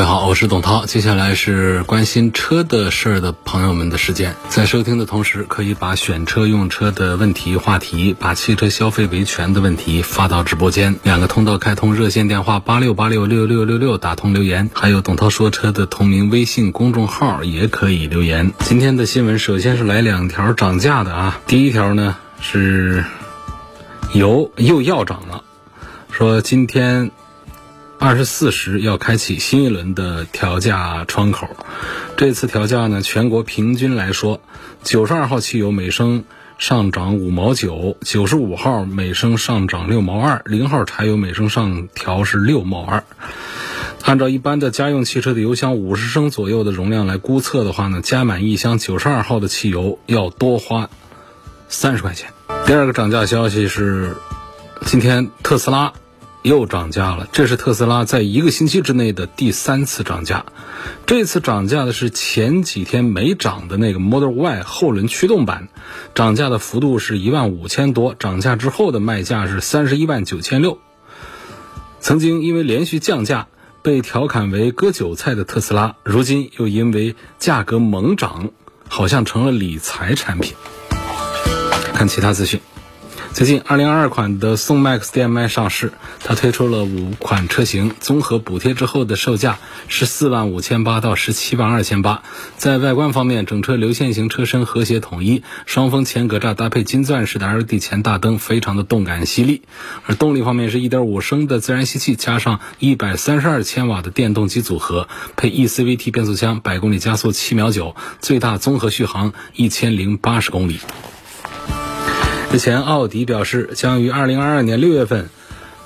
各位好，我是董涛。接下来是关心车的事儿的朋友们的时间，在收听的同时，可以把选车用车的问题话题，把汽车消费维权的问题发到直播间。两个通道开通，热线电话八六八六六六六六打通留言，还有董涛说车的同名微信公众号也可以留言。今天的新闻首先是来两条涨价的啊，第一条呢是油又要涨了，说今天。二十四时要开启新一轮的调价窗口，这次调价呢，全国平均来说，九十二号汽油每升上涨五毛九，九十五号每升上涨六毛二，零号柴油每升上调是六毛二。按照一般的家用汽车的油箱五十升左右的容量来估测的话呢，加满一箱九十二号的汽油要多花三十块钱。第二个涨价消息是，今天特斯拉。又涨价了，这是特斯拉在一个星期之内的第三次涨价。这次涨价的是前几天没涨的那个 Model Y 后轮驱动版，涨价的幅度是一万五千多，涨价之后的卖价是三十一万九千六。曾经因为连续降价被调侃为割韭菜的特斯拉，如今又因为价格猛涨，好像成了理财产品。看其他资讯。最近，2022款的宋 MAX DM-i 上市，它推出了五款车型，综合补贴之后的售价是四万五千八到十七万二千八。在外观方面，整车流线型车身和谐统一，双风前格栅搭配金钻式的 LED 前大灯，非常的动感犀利。而动力方面是一点五升的自然吸气，加上一百三十二千瓦的电动机组合，配 eCVT 变速箱，百公里加速七秒九，最大综合续航一千零八十公里。之前，奥迪表示将于二零二二年六月份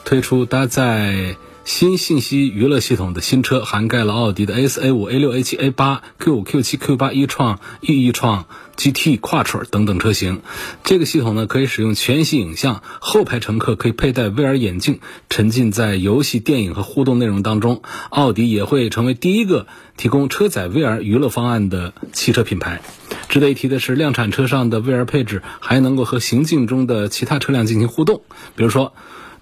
推出搭载新信息娱乐系统的新车，涵盖了奥迪的 A 四、A 五、A 六、A 七、A 八、Q 五、Q 七、Q 八、e 创、E 创、GT、Quattro 等等车型。这个系统呢，可以使用全息影像，后排乘客可以佩戴 VR 眼镜，沉浸在游戏、电影和互动内容当中。奥迪也会成为第一个提供车载 VR 娱乐方案的汽车品牌。值得一提的是，量产车上的 VR 配置还能够和行进中的其他车辆进行互动。比如说，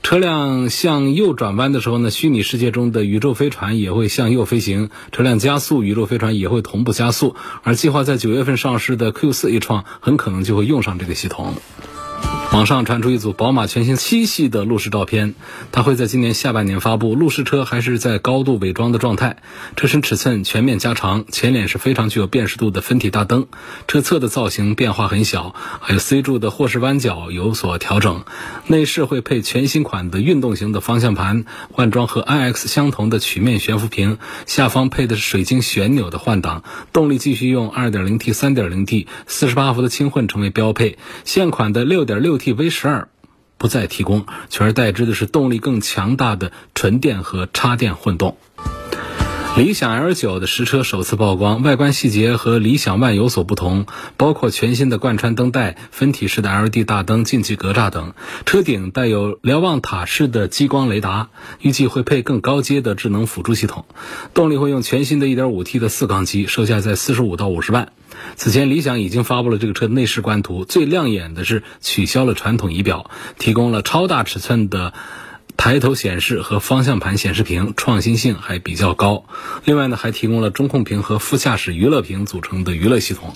车辆向右转弯的时候呢，虚拟世界中的宇宙飞船也会向右飞行；车辆加速，宇宙飞船也会同步加速。而计划在九月份上市的 Q4 A 创很可能就会用上这个系统。网上传出一组宝马全新七系的路试照片，它会在今年下半年发布。路试车还是在高度伪装的状态，车身尺寸全面加长，前脸是非常具有辨识度的分体大灯，车侧的造型变化很小，还有 C 柱的后视弯角有所调整。内饰会配全新款的运动型的方向盘，换装和 iX 相同的曲面悬浮屏，下方配的是水晶旋钮的换挡。动力继续用 2.0T、3.0T、48伏的轻混成为标配，现款的 6.6T。T V 十二不再提供，取而代之的是动力更强大的纯电和插电混动。理想 L 九的实车首次曝光，外观细节和理想 ONE 有所不同，包括全新的贯穿灯带、分体式的 LED 大灯、进气格栅等。车顶带有瞭望塔式的激光雷达，预计会配更高阶的智能辅助系统。动力会用全新的一点五 T 的四缸机，售价在四十五到五十万。此前，理想已经发布了这个车内饰官图，最亮眼的是取消了传统仪表，提供了超大尺寸的。抬头显示和方向盘显示屏创新性还比较高，另外呢还提供了中控屏和副驾驶娱乐屏组成的娱乐系统。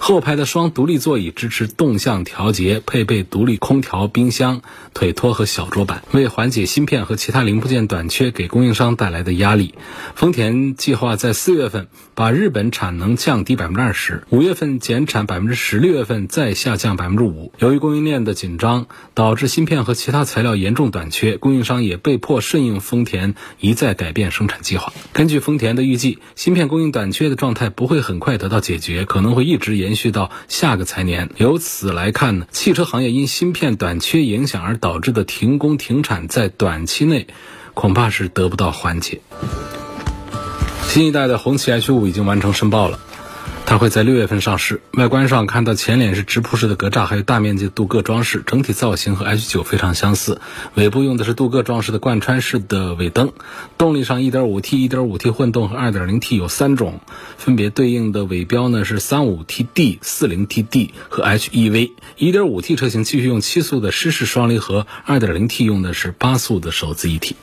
后排的双独立座椅支持动向调节，配备独立空调、冰箱、腿托和小桌板，为缓解芯片和其他零部件短缺给供应商带来的压力。丰田计划在四月份把日本产能降低百分之二十，五月份减产百分之十，六月份再下降百分之五。由于供应链的紧张，导致芯片和其他材料严重短缺，供应。商也被迫顺应丰田一再改变生产计划。根据丰田的预计，芯片供应短缺的状态不会很快得到解决，可能会一直延续到下个财年。由此来看呢，汽车行业因芯片短缺影响而导致的停工停产，在短期内恐怕是得不到缓解。新一代的红旗 H 五已经完成申报了。它会在六月份上市。外观上看到前脸是直瀑式的格栅，还有大面积镀铬装饰，整体造型和 H 九非常相似。尾部用的是镀铬装饰的贯穿式的尾灯。动力上，1.5T、1.5T 混动和 2.0T 有三种，分别对应的尾标呢是 35TD、40TD 和 HEV。1.5T 车型继续用七速的湿式双离合，2.0T 用的是八速的手自一体。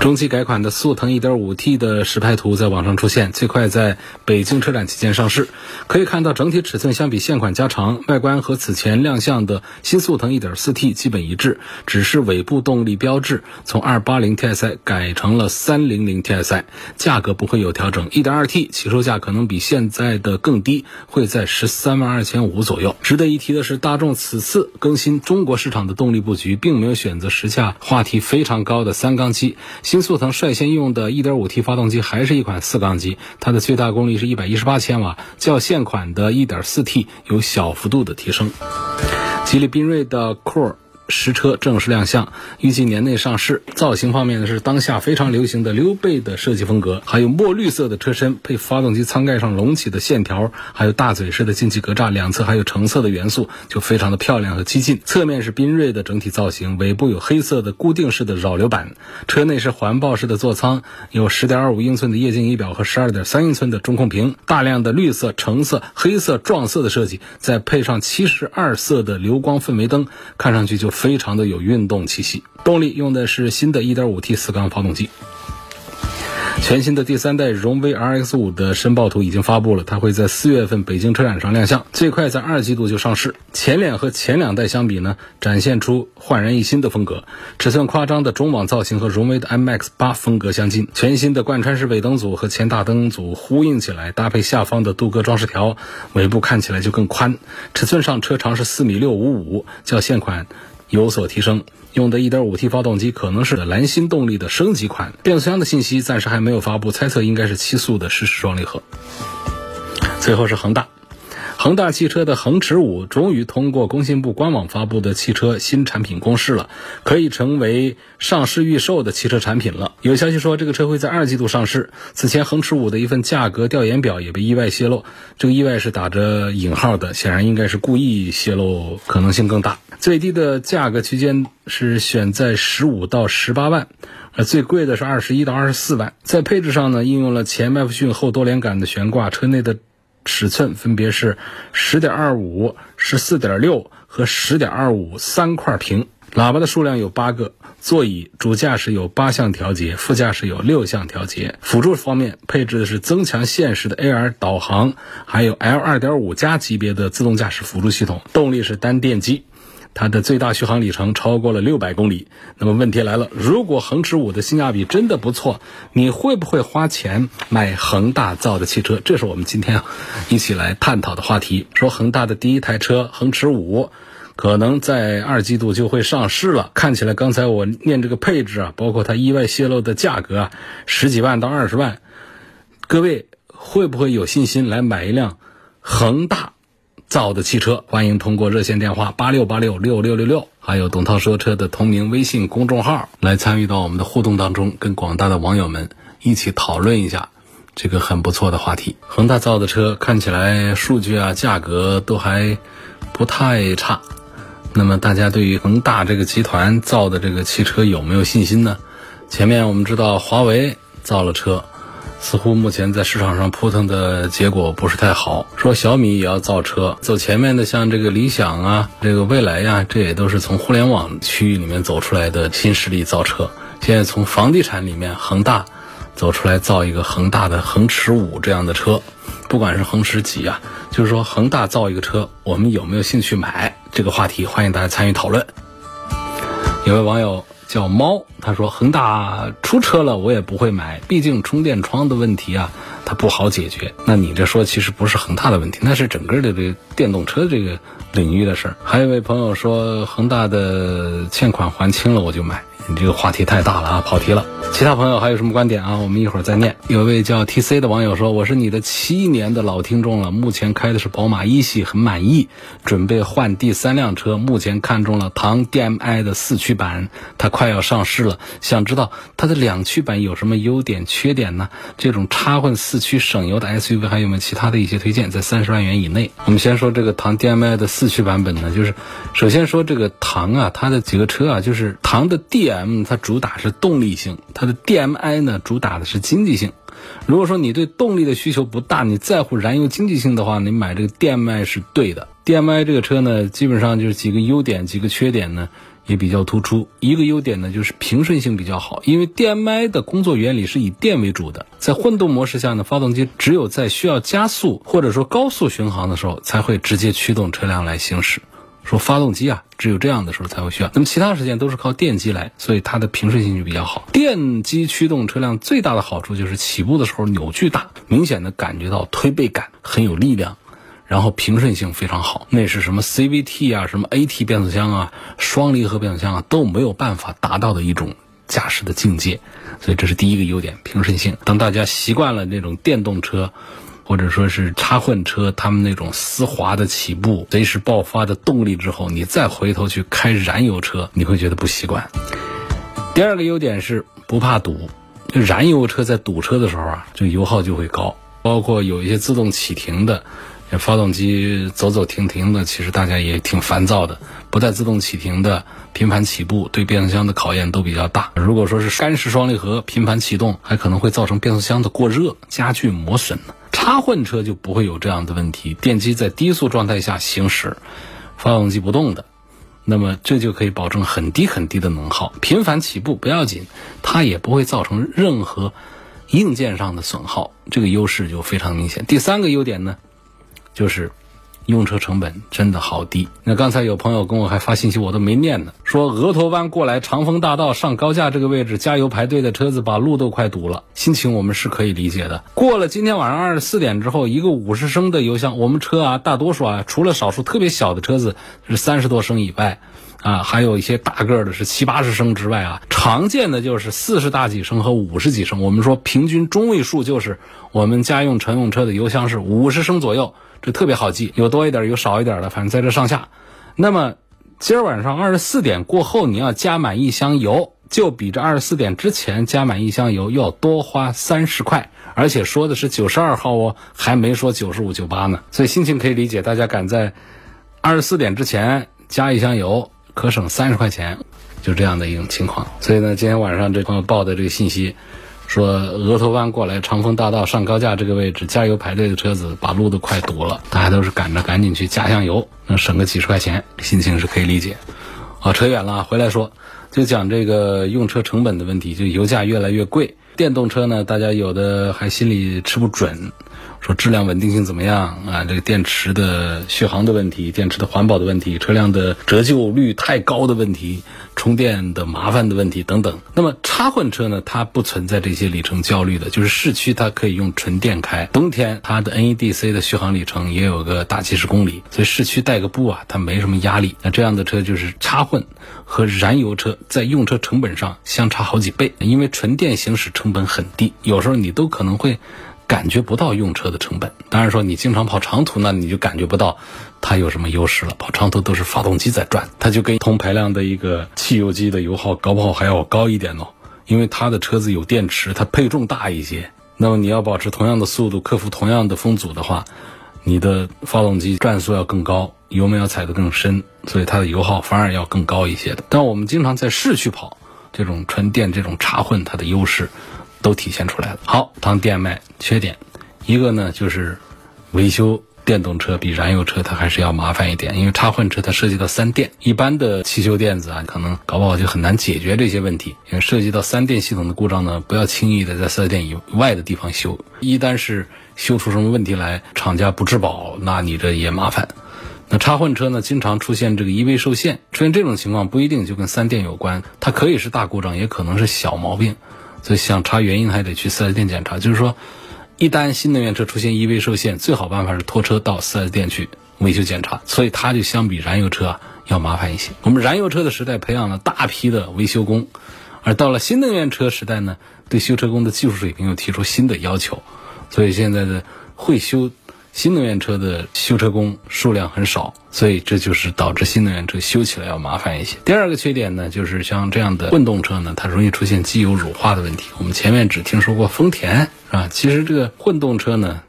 中期改款的速腾 1.5T 的实拍图在网上出现，最快在北京车展期间上市。可以看到，整体尺寸相比现款加长，外观和此前亮相的新速腾 1.4T 基本一致，只是尾部动力标志从 280TSI 改成了 300TSI，价格不会有调整。1.2T 起售价可能比现在的更低，会在13万二千五左右。值得一提的是，大众此次更新中国市场的动力布局，并没有选择时下话题非常高的三缸机。新速腾率先用的 1.5T 发动机还是一款四缸机，它的最大功率是一百一十八千瓦，较现款的 1.4T 有小幅度的提升。吉利缤瑞的 Core。实车正式亮相，预计年内上市。造型方面呢，是当下非常流行的溜背的设计风格，还有墨绿色的车身配发动机舱盖上隆起的线条，还有大嘴式的进气格栅，两侧还有橙色的元素，就非常的漂亮和激进。侧面是缤瑞的整体造型，尾部有黑色的固定式的扰流板，车内是环抱式的座舱，有10.25英寸的液晶仪表和12.3英寸的中控屏，大量的绿色、橙色、黑色撞色的设计，再配上72色的流光氛围灯，看上去就。非常的有运动气息，动力用的是新的 1.5T 四缸发动机。全新的第三代荣威 RX5 的申报图已经发布了，它会在四月份北京车展上亮相，最快在二季度就上市。前脸和前两代相比呢，展现出焕然一新的风格，尺寸夸张的中网造型和荣威的 MX-8 风格相近。全新的贯穿式尾灯组和前大灯组呼应起来，搭配下方的镀铬装饰条，尾部看起来就更宽。尺寸上，车长是四米六五五，较现款。有所提升，用的 1.5T 发动机可能是蓝星动力的升级款。变速箱的信息暂时还没有发布，猜测应该是七速的湿式双离合。最后是恒大。恒大汽车的恒驰五终于通过工信部官网发布的汽车新产品公示了，可以成为上市预售的汽车产品了。有消息说，这个车会在二季度上市。此前，恒驰五的一份价格调研表也被意外泄露，这个意外是打着引号的，显然应该是故意泄露，可能性更大。最低的价格区间是选在十五到十八万，呃，最贵的是二十一到二十四万。在配置上呢，应用了前麦弗逊后多连杆的悬挂，车内的。尺寸分别是十点二五、十四点六和十点二五三块屏，喇叭的数量有八个，座椅主驾驶有八项调节，副驾驶有六项调节。辅助方面配置的是增强现实的 AR 导航，还有 L 二点五加级别的自动驾驶辅助系统，动力是单电机。它的最大续航里程超过了六百公里。那么问题来了，如果恒驰五的性价比真的不错，你会不会花钱买恒大造的汽车？这是我们今天一起来探讨的话题。说恒大的第一台车恒驰五，可能在二季度就会上市了。看起来刚才我念这个配置啊，包括它意外泄露的价格啊，十几万到二十万，各位会不会有信心来买一辆恒大？造的汽车，欢迎通过热线电话八六八六六六六六，还有董涛说车的同名微信公众号来参与到我们的互动当中，跟广大的网友们一起讨论一下这个很不错的话题。恒大造的车看起来数据啊、价格都还不太差，那么大家对于恒大这个集团造的这个汽车有没有信心呢？前面我们知道华为造了车。似乎目前在市场上扑腾的结果不是太好。说小米也要造车，走前面的像这个理想啊，这个蔚来呀，这也都是从互联网区域里面走出来的新势力造车。现在从房地产里面，恒大走出来造一个恒大的恒驰五这样的车，不管是恒驰几啊，就是说恒大造一个车，我们有没有兴趣买？这个话题欢迎大家参与讨论。有位网友。叫猫，他说恒大出车了，我也不会买，毕竟充电桩的问题啊，它不好解决。那你这说其实不是恒大的问题，那是整个的这个电动车这个领域的事儿。还有一位朋友说恒大的欠款还清了我就买，你这个话题太大了啊，跑题了。其他朋友还有什么观点啊？我们一会儿再念。有一位叫 T C 的网友说：“我是你的七年的老听众了，目前开的是宝马一系，很满意，准备换第三辆车。目前看中了唐 D M I 的四驱版，它快要上市了，想知道它的两驱版有什么优点、缺点呢？这种插混四四驱省油的 S U V 还有没有其他的一些推荐？在三十万元以内。我们先说这个唐 D M I 的四驱版本呢，就是首先说这个唐啊，它的几个车啊，就是唐的 D M，它主打是动力性。”它的 DMI 呢，主打的是经济性。如果说你对动力的需求不大，你在乎燃油经济性的话，你买这个 DMI 是对的。DMI 这个车呢，基本上就是几个优点，几个缺点呢也比较突出。一个优点呢，就是平顺性比较好，因为 DMI 的工作原理是以电为主的，在混动模式下呢，发动机只有在需要加速或者说高速巡航的时候，才会直接驱动车辆来行驶。说发动机啊，只有这样的时候才会需要，那么其他时间都是靠电机来，所以它的平顺性就比较好。电机驱动车辆最大的好处就是起步的时候扭矩大，明显的感觉到推背感很有力量，然后平顺性非常好。那是什么 CVT 啊，什么 AT 变速箱啊，双离合变速箱啊都没有办法达到的一种驾驶的境界，所以这是第一个优点，平顺性。当大家习惯了那种电动车。或者说是插混车，他们那种丝滑的起步、随时爆发的动力之后，你再回头去开燃油车，你会觉得不习惯。第二个优点是不怕堵，燃油车在堵车的时候啊，这油耗就会高。包括有一些自动启停的，发动机走走停停的，其实大家也挺烦躁的。不带自动启停的，频繁起步对变速箱的考验都比较大。如果说是干式双离合频繁启动，还可能会造成变速箱的过热，加剧磨损呢。插混车就不会有这样的问题，电机在低速状态下行驶，发动机不动的，那么这就可以保证很低很低的能耗，频繁起步不要紧，它也不会造成任何硬件上的损耗，这个优势就非常明显。第三个优点呢，就是。用车成本真的好低。那刚才有朋友跟我还发信息，我都没念呢。说额头湾过来长风大道上高架这个位置加油排队的车子把路都快堵了，心情我们是可以理解的。过了今天晚上二十四点之后，一个五十升的油箱，我们车啊，大多数啊，除了少数特别小的车子是三十多升以外，啊，还有一些大个的是七八十升之外啊，常见的就是四十大几升和五十几升。我们说平均中位数就是我们家用乘用车的油箱是五十升左右。这特别好记，有多一点，有少一点的，反正在这上下。那么今儿晚上二十四点过后，你要加满一箱油，就比这二十四点之前加满一箱油要多花三十块，而且说的是九十二号哦，还没说九十五、九八呢。所以心情可以理解，大家赶在二十四点之前加一箱油，可省三十块钱，就这样的一种情况。所以呢，今天晚上这朋友报的这个信息。说额头湾过来长丰大道上高架这个位置加油排队的车子把路都快堵了，大家都是赶着赶紧去加箱油，能省个几十块钱，心情是可以理解。啊，扯远了，回来说，就讲这个用车成本的问题，就油价越来越贵，电动车呢，大家有的还心里吃不准。说质量稳定性怎么样啊？这个电池的续航的问题，电池的环保的问题，车辆的折旧率太高的问题，充电的麻烦的问题等等。那么插混车呢？它不存在这些里程焦虑的，就是市区它可以用纯电开，冬天它的 NEDC 的续航里程也有个大几十公里，所以市区带个步啊，它没什么压力。那这样的车就是插混和燃油车在用车成本上相差好几倍，因为纯电行驶成本很低，有时候你都可能会。感觉不到用车的成本，当然说你经常跑长途，那你就感觉不到它有什么优势了。跑长途都是发动机在转，它就跟同排量的一个汽油机的油耗搞不好还要高一点哦，因为它的车子有电池，它配重大一些。那么你要保持同样的速度，克服同样的风阻的话，你的发动机转速要更高，油门要踩得更深，所以它的油耗反而要更高一些的。但我们经常在市区跑，这种纯电这种插混，它的优势。都体现出来了。好，当电卖缺点，一个呢就是维修电动车比燃油车它还是要麻烦一点，因为插混车它涉及到三电，一般的汽修电子啊，可能搞不好就很难解决这些问题。因为涉及到三电系统的故障呢，不要轻易的在四 S 店以外的地方修，一旦是修出什么问题来，厂家不质保，那你这也麻烦。那插混车呢，经常出现这个 EV 受限，出现这种情况不一定就跟三电有关，它可以是大故障，也可能是小毛病。所以想查原因还得去四 S 店检查。就是说，一旦新能源车出现 EV 受限，最好办法是拖车到四 S 店去维修检查。所以它就相比燃油车啊要麻烦一些。我们燃油车的时代培养了大批的维修工，而到了新能源车时代呢，对修车工的技术水平又提出新的要求，所以现在的会修。新能源车的修车工数量很少，所以这就是导致新能源车修起来要麻烦一些。第二个缺点呢，就是像这样的混动车呢，它容易出现机油乳化的问题。我们前面只听说过丰田，是吧？其实这个混动车呢，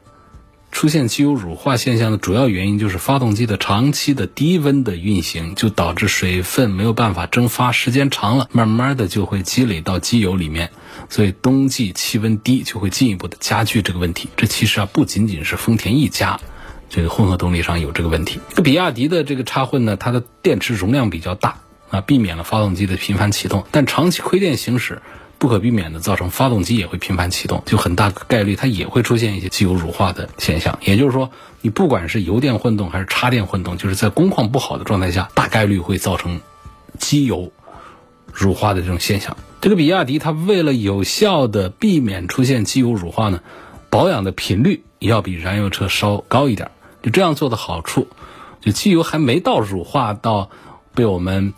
出现机油乳化现象的主要原因就是发动机的长期的低温的运行，就导致水分没有办法蒸发，时间长了，慢慢的就会积累到机油里面。所以冬季气温低就会进一步的加剧这个问题。这其实啊不仅仅是丰田一家，这个混合动力上有这个问题。这比亚迪的这个插混呢，它的电池容量比较大啊，避免了发动机的频繁启动。但长期亏电行驶，不可避免的造成发动机也会频繁启动，就很大概率它也会出现一些机油乳化的现象。也就是说，你不管是油电混动还是插电混动，就是在工况不好的状态下，大概率会造成机油乳化的这种现象。这个比亚迪，它为了有效的避免出现机油乳化呢，保养的频率也要比燃油车稍高一点。就这样做的好处，就机油还没到乳化到被我们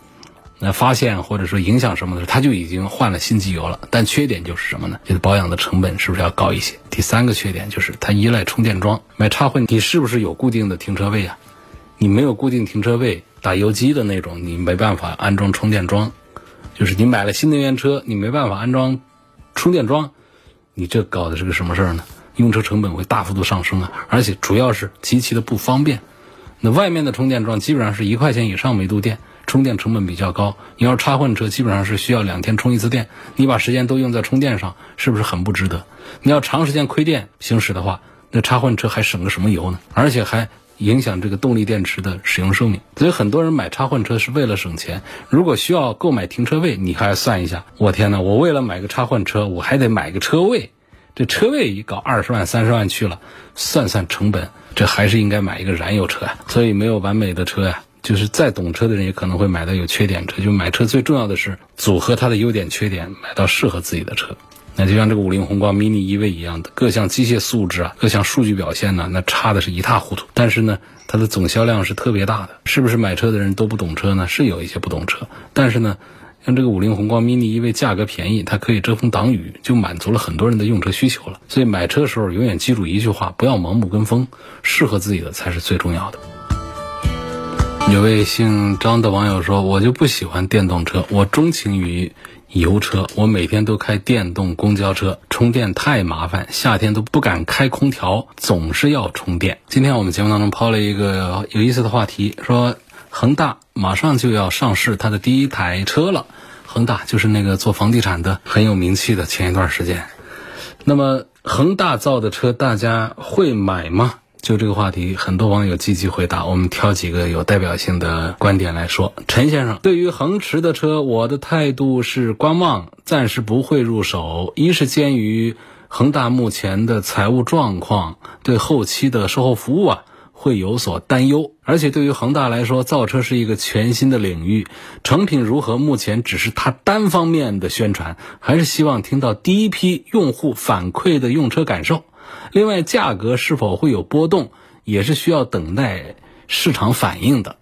那发现或者说影响什么的时候，它就已经换了新机油了。但缺点就是什么呢？就是保养的成本是不是要高一些？第三个缺点就是它依赖充电桩。买插混，你是不是有固定的停车位啊？你没有固定停车位，打游击的那种，你没办法安装充电桩。就是你买了新能源车，你没办法安装充电桩，你这搞的是个什么事儿呢？用车成本会大幅度上升啊，而且主要是极其的不方便。那外面的充电桩基本上是一块钱以上每度电，充电成本比较高。你要插混车，基本上是需要两天充一次电，你把时间都用在充电上，是不是很不值得？你要长时间亏电行驶的话，那插混车还省个什么油呢？而且还。影响这个动力电池的使用寿命，所以很多人买插混车是为了省钱。如果需要购买停车位，你还要算一下。我天哪，我为了买个插混车，我还得买个车位，这车位一搞二十万、三十万去了，算算成本，这还是应该买一个燃油车啊。所以没有完美的车呀，就是再懂车的人也可能会买到有缺点车。就买车最重要的是组合它的优点缺点，买到适合自己的车。那就像这个五菱宏光 mini EV 一样的，各项机械素质啊，各项数据表现呢，那差的是一塌糊涂。但是呢，它的总销量是特别大的。是不是买车的人都不懂车呢？是有一些不懂车。但是呢，像这个五菱宏光 mini EV 价格便宜，它可以遮风挡雨，就满足了很多人的用车需求了。所以买车的时候永远记住一句话：不要盲目跟风，适合自己的才是最重要的。有位姓张的网友说：“我就不喜欢电动车，我钟情于。”油车，我每天都开电动公交车，充电太麻烦，夏天都不敢开空调，总是要充电。今天我们节目当中抛了一个有意思的话题，说恒大马上就要上市它的第一台车了。恒大就是那个做房地产的很有名气的，前一段时间。那么恒大造的车，大家会买吗？就这个话题，很多网友积极回答。我们挑几个有代表性的观点来说。陈先生，对于恒驰的车，我的态度是观望，暂时不会入手。一是鉴于恒大目前的财务状况，对后期的售后服务啊会有所担忧。而且对于恒大来说，造车是一个全新的领域，成品如何，目前只是他单方面的宣传，还是希望听到第一批用户反馈的用车感受。另外，价格是否会有波动，也是需要等待市场反应的。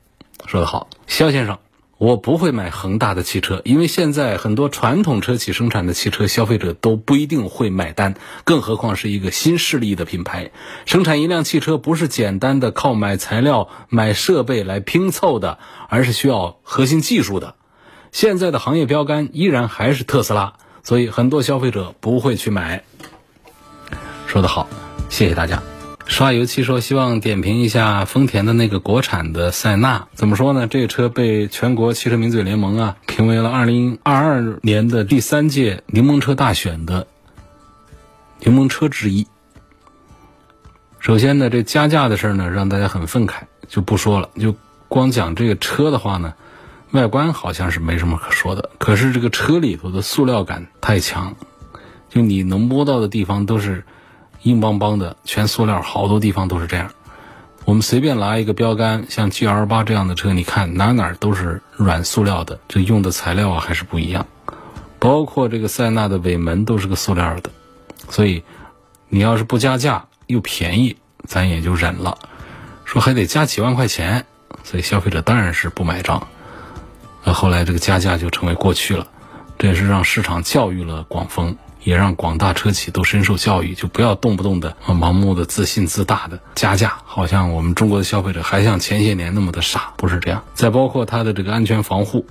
说得好，肖先生，我不会买恒大的汽车，因为现在很多传统车企生产的汽车，消费者都不一定会买单，更何况是一个新势力的品牌。生产一辆汽车不是简单的靠买材料、买设备来拼凑的，而是需要核心技术的。现在的行业标杆依然还是特斯拉，所以很多消费者不会去买。说得好，谢谢大家。刷油漆说希望点评一下丰田的那个国产的塞纳，怎么说呢？这个车被全国汽车名嘴联盟啊评为了二零二二年的第三届柠檬车大选的柠檬车之一。首先呢，这加价的事儿呢让大家很愤慨，就不说了。就光讲这个车的话呢，外观好像是没什么可说的，可是这个车里头的塑料感太强，就你能摸到的地方都是。硬邦邦的，全塑料，好多地方都是这样。我们随便拿一个标杆，像 G L 八这样的车，你看哪哪都是软塑料的，这用的材料啊还是不一样。包括这个塞纳的尾门都是个塑料的，所以你要是不加价又便宜，咱也就忍了。说还得加几万块钱，所以消费者当然是不买账。那后来这个加价就成为过去了，这也是让市场教育了广丰，也让广大车企都深受教育，就不要动不动的盲目的自信自大的加价，好像我们中国的消费者还像前些年那么的傻，不是这样。再包括它的这个安全防护，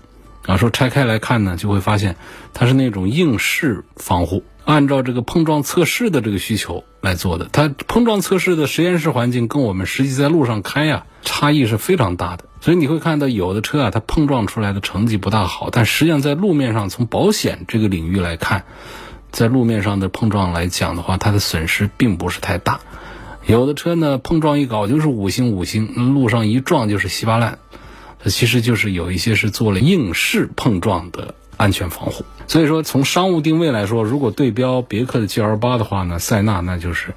啊，说拆开来看呢，就会发现它是那种硬式防护。按照这个碰撞测试的这个需求来做的，它碰撞测试的实验室环境跟我们实际在路上开呀，差异是非常大的。所以你会看到有的车啊，它碰撞出来的成绩不大好，但实际上在路面上从保险这个领域来看，在路面上的碰撞来讲的话，它的损失并不是太大。有的车呢，碰撞一搞就是五星五星，路上一撞就是稀巴烂，它其实就是有一些是做了硬式碰撞的。安全防护，所以说从商务定位来说，如果对标别克的 GL 八的话呢，塞纳那就是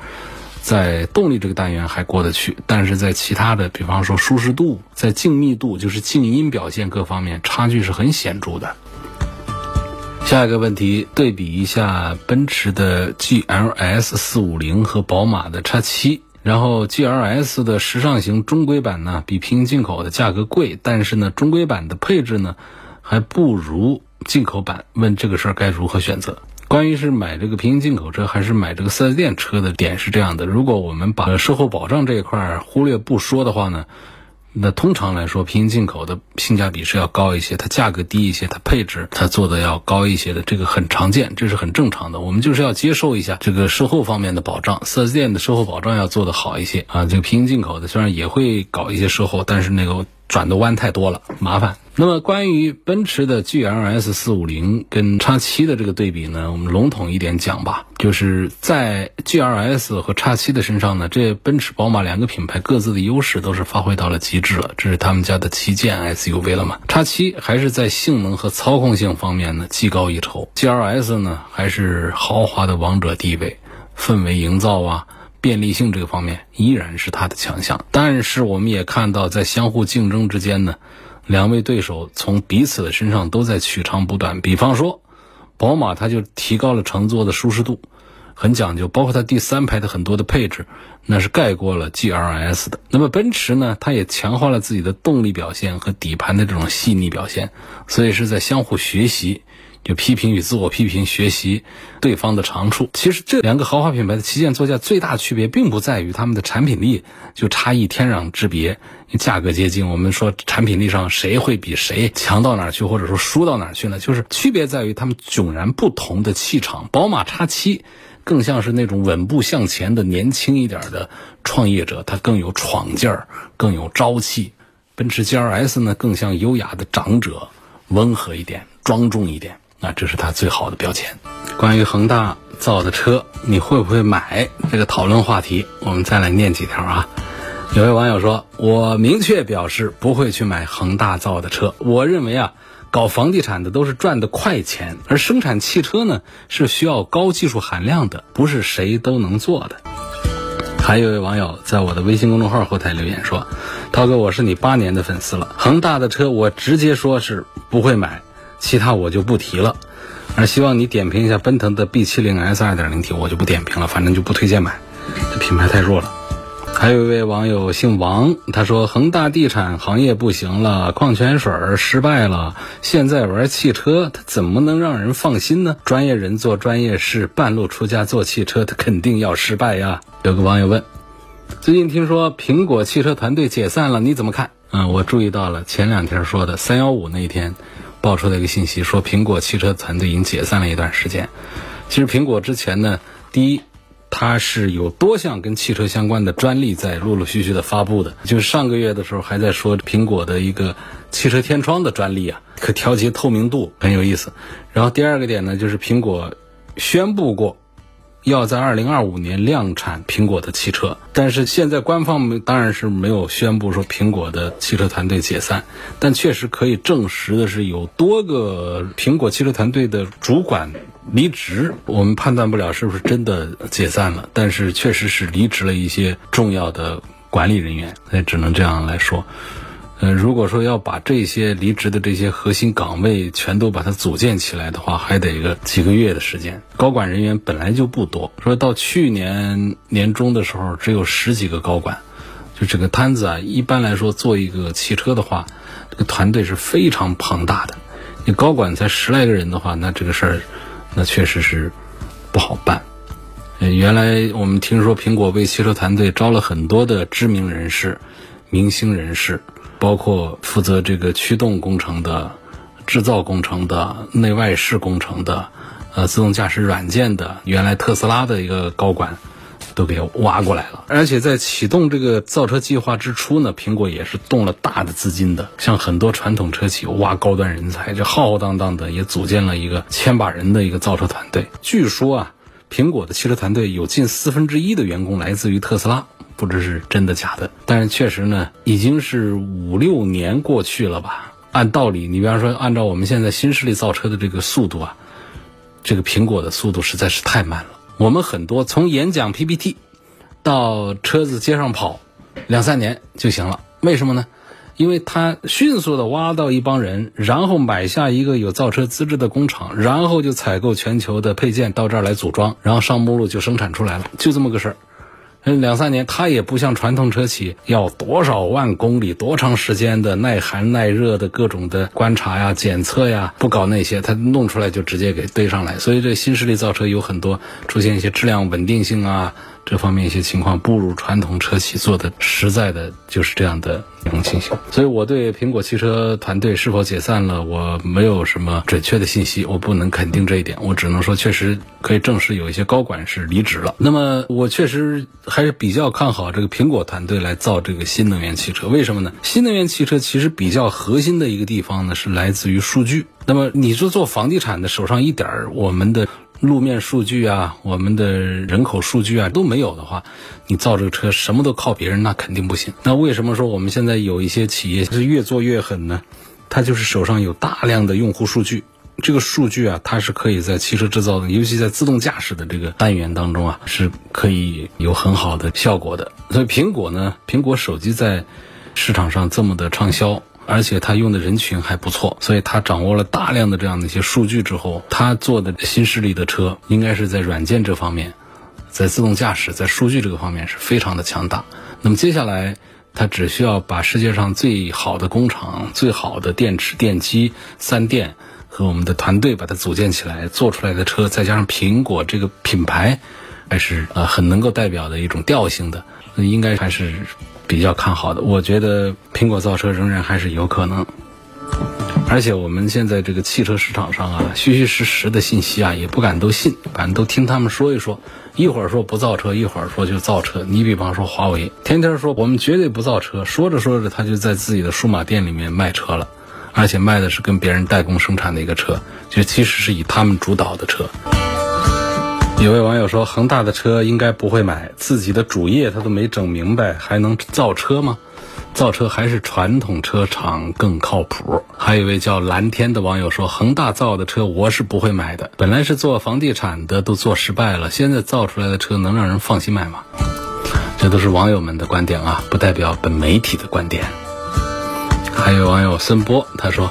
在动力这个单元还过得去，但是在其他的，比方说舒适度、在静谧度，就是静音表现各方面差距是很显著的。下一个问题，对比一下奔驰的 GLS 四五零和宝马的 X 七，然后 GLS 的时尚型中规版呢比平行进口的价格贵，但是呢中规版的配置呢还不如。进口版问这个事儿该如何选择？关于是买这个平行进口车还是买这个四 S 店车的点是这样的：如果我们把售后保障这一块忽略不说的话呢，那通常来说平行进口的性价比是要高一些，它价格低一些，它配置它做的要高一些的，这个很常见，这是很正常的。我们就是要接受一下这个售后方面的保障，四 S 店的售后保障要做得好一些啊。这个平行进口的虽然也会搞一些售后，但是那个转的弯太多了，麻烦。那么关于奔驰的 GLS 四五零跟叉七的这个对比呢，我们笼统一点讲吧，就是在 GLS 和叉七的身上呢，这奔驰、宝马两个品牌各自的优势都是发挥到了极致了，这是他们家的旗舰 SUV 了嘛。叉七还是在性能和操控性方面呢技高一筹，GLS 呢还是豪华的王者地位，氛围营造啊、便利性这个方面依然是它的强项。但是我们也看到，在相互竞争之间呢。两位对手从彼此的身上都在取长补短，比方说，宝马它就提高了乘坐的舒适度，很讲究，包括它第三排的很多的配置，那是盖过了 GLS 的。那么奔驰呢，它也强化了自己的动力表现和底盘的这种细腻表现，所以是在相互学习。就批评与自我批评，学习对方的长处。其实这两个豪华品牌的旗舰座驾最大区别，并不在于他们的产品力就差异天壤之别，价格接近。我们说产品力上谁会比谁强到哪儿去，或者说输到哪儿去呢？就是区别在于他们迥然不同的气场。宝马 X7 更像是那种稳步向前的年轻一点的创业者，他更有闯劲儿，更有朝气。奔驰 GLS 呢，更像优雅的长者，温和一点，庄重一点。那这是它最好的标签。关于恒大造的车，你会不会买？这个讨论话题，我们再来念几条啊。有位网友说：“我明确表示不会去买恒大造的车。我认为啊，搞房地产的都是赚的快钱，而生产汽车呢是需要高技术含量的，不是谁都能做的。”还有一位网友在我的微信公众号后台留言说：“涛哥，我是你八年的粉丝了，恒大的车我直接说是不会买。”其他我就不提了，而希望你点评一下奔腾的 B 七零 S 二点零 T，我就不点评了，反正就不推荐买，这品牌太弱了。还有一位网友姓王，他说恒大地产行业不行了，矿泉水失败了，现在玩汽车，他怎么能让人放心呢？专业人做专业事，半路出家做汽车，他肯定要失败呀。有个网友问，最近听说苹果汽车团队解散了，你怎么看？嗯，我注意到了前两天说的三幺五那一天。爆出的一个信息说，苹果汽车团队已经解散了一段时间。其实苹果之前呢，第一，它是有多项跟汽车相关的专利在陆陆续续的发布的。就是上个月的时候还在说苹果的一个汽车天窗的专利啊，可调节透明度，很有意思。然后第二个点呢，就是苹果宣布过。要在二零二五年量产苹果的汽车，但是现在官方当然是没有宣布说苹果的汽车团队解散，但确实可以证实的是有多个苹果汽车团队的主管离职，我们判断不了是不是真的解散了，但是确实是离职了一些重要的管理人员，那只能这样来说。呃，如果说要把这些离职的这些核心岗位全都把它组建起来的话，还得个几个月的时间。高管人员本来就不多，说到去年年中的时候只有十几个高管，就这个摊子啊，一般来说做一个汽车的话，这个团队是非常庞大的。你高管才十来个人的话，那这个事儿，那确实是不好办。呃，原来我们听说苹果为汽车团队招了很多的知名人士、明星人士，包括负责这个驱动工程的、制造工程的、内外饰工程的、呃自动驾驶软件的，原来特斯拉的一个高管。都给挖过来了，而且在启动这个造车计划之初呢，苹果也是动了大的资金的。像很多传统车企挖高端人才，这浩浩荡荡的也组建了一个千把人的一个造车团队。据说啊，苹果的汽车团队有近四分之一的员工来自于特斯拉，不知是真的假的。但是确实呢，已经是五六年过去了吧？按道理，你比方说按照我们现在新势力造车的这个速度啊，这个苹果的速度实在是太慢了。我们很多从演讲 PPT 到车子街上跑，两三年就行了。为什么呢？因为他迅速的挖到一帮人，然后买下一个有造车资质的工厂，然后就采购全球的配件到这儿来组装，然后上目录就生产出来了，就这么个事儿。两三年，他也不像传统车企要多少万公里、多长时间的耐寒耐热的各种的观察呀、检测呀，不搞那些，他弄出来就直接给堆上来。所以这新势力造车有很多出现一些质量稳定性啊。这方面一些情况不如传统车企做的实在的，就是这样的这种情形。所以我对苹果汽车团队是否解散了，我没有什么准确的信息，我不能肯定这一点。我只能说，确实可以证实有一些高管是离职了。那么，我确实还是比较看好这个苹果团队来造这个新能源汽车。为什么呢？新能源汽车其实比较核心的一个地方呢，是来自于数据。那么，你说做房地产的，手上一点儿我们的。路面数据啊，我们的人口数据啊都没有的话，你造这个车什么都靠别人，那肯定不行。那为什么说我们现在有一些企业是越做越狠呢？它就是手上有大量的用户数据，这个数据啊，它是可以在汽车制造的，尤其在自动驾驶的这个单元当中啊，是可以有很好的效果的。所以苹果呢，苹果手机在市场上这么的畅销。而且他用的人群还不错，所以他掌握了大量的这样的一些数据之后，他做的新势力的车应该是在软件这方面，在自动驾驶、在数据这个方面是非常的强大。那么接下来，他只需要把世界上最好的工厂、最好的电池、电机、三电和我们的团队把它组建起来，做出来的车，再加上苹果这个品牌，还是呃很能够代表的一种调性的，应该还是。比较看好的，我觉得苹果造车仍然还是有可能。而且我们现在这个汽车市场上啊，虚虚实实的信息啊，也不敢都信，反正都听他们说一说。一会儿说不造车，一会儿说就造车。你比方说华为，天天说我们绝对不造车，说着说着他就在自己的数码店里面卖车了，而且卖的是跟别人代工生产的一个车，就其实是以他们主导的车。有位网友说：“恒大的车应该不会买，自己的主业他都没整明白，还能造车吗？造车还是传统车厂更靠谱。”还有一位叫蓝天的网友说：“恒大造的车我是不会买的，本来是做房地产的，都做失败了，现在造出来的车能让人放心买吗？”这都是网友们的观点啊，不代表本媒体的观点。还有网友孙波他说：“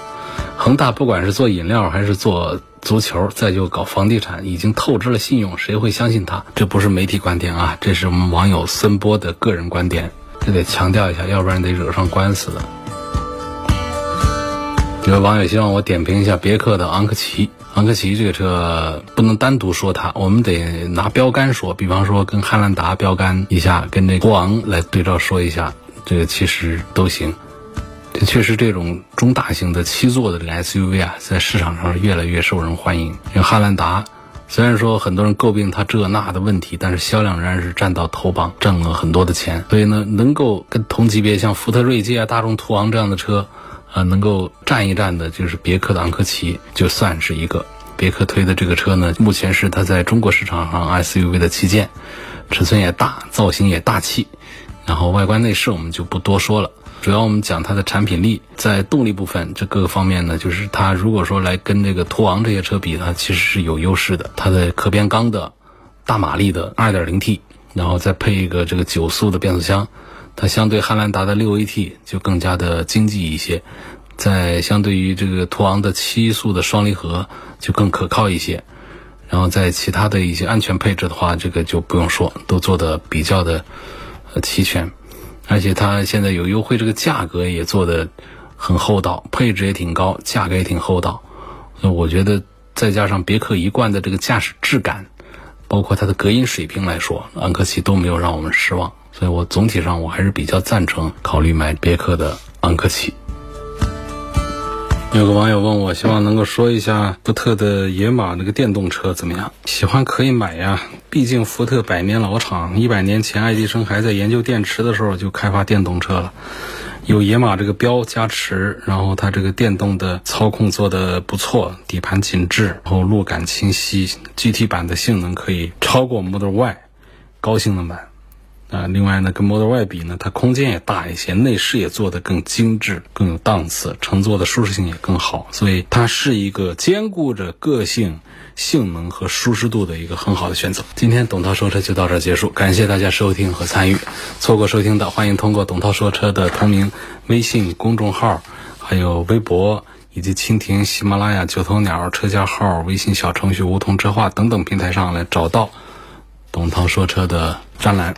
恒大不管是做饮料还是做……”足球，再就搞房地产，已经透支了信用，谁会相信他？这不是媒体观点啊，这是我们网友孙波的个人观点，这得强调一下，要不然得惹上官司的。有网友希望我点评一下别克的昂科旗，昂科旗这个车不能单独说它，我们得拿标杆说，比方说跟汉兰达标杆一下，跟这国昂来对照说一下，这个其实都行。确实，这种中大型的七座的 SUV 啊，在市场上越来越受人欢迎。像汉兰达，虽然说很多人诟病它这那的问题，但是销量仍然是占到头榜，挣了很多的钱。所以呢，能够跟同级别像福特锐界啊、大众途昂这样的车，啊，能够站一站的，就是别克的昂科旗，就算是一个。别克推的这个车呢，目前是它在中国市场上 SUV 的旗舰，尺寸也大，造型也大气，然后外观内饰我们就不多说了。主要我们讲它的产品力，在动力部分这各个方面呢，就是它如果说来跟这个途昂这些车比，它其实是有优势的。它的可变缸的大马力的 2.0T，然后再配一个这个九速的变速箱，它相对汉兰达的 6AT 就更加的经济一些。在相对于这个途昂的七速的双离合就更可靠一些。然后在其他的一些安全配置的话，这个就不用说，都做的比较的呃齐全。而且它现在有优惠，这个价格也做的很厚道，配置也挺高，价格也挺厚道。所以我觉得再加上别克一贯的这个驾驶质感，包括它的隔音水平来说，昂科旗都没有让我们失望。所以我总体上我还是比较赞成考虑买别克的昂科旗。有个网友问我，希望能够说一下福特的野马那个电动车怎么样？喜欢可以买呀，毕竟福特百年老厂，一百年前爱迪生还在研究电池的时候就开发电动车了，有野马这个标加持，然后它这个电动的操控做的不错，底盘紧致，然后路感清晰，GT 版的性能可以超过 Model Y 高性能版。啊，另外呢，跟 Model Y 比呢，它空间也大一些，内饰也做得更精致、更有档次，乘坐的舒适性也更好，所以它是一个兼顾着个性、性能和舒适度的一个很好的选择。今天董涛说车就到这儿结束，感谢大家收听和参与。错过收听的，欢迎通过董涛说车的同名微信公众号、还有微博以及蜻蜓、喜马拉雅、九头鸟车架号、微信小程序梧桐车话等等平台上来找到董涛说车的专栏。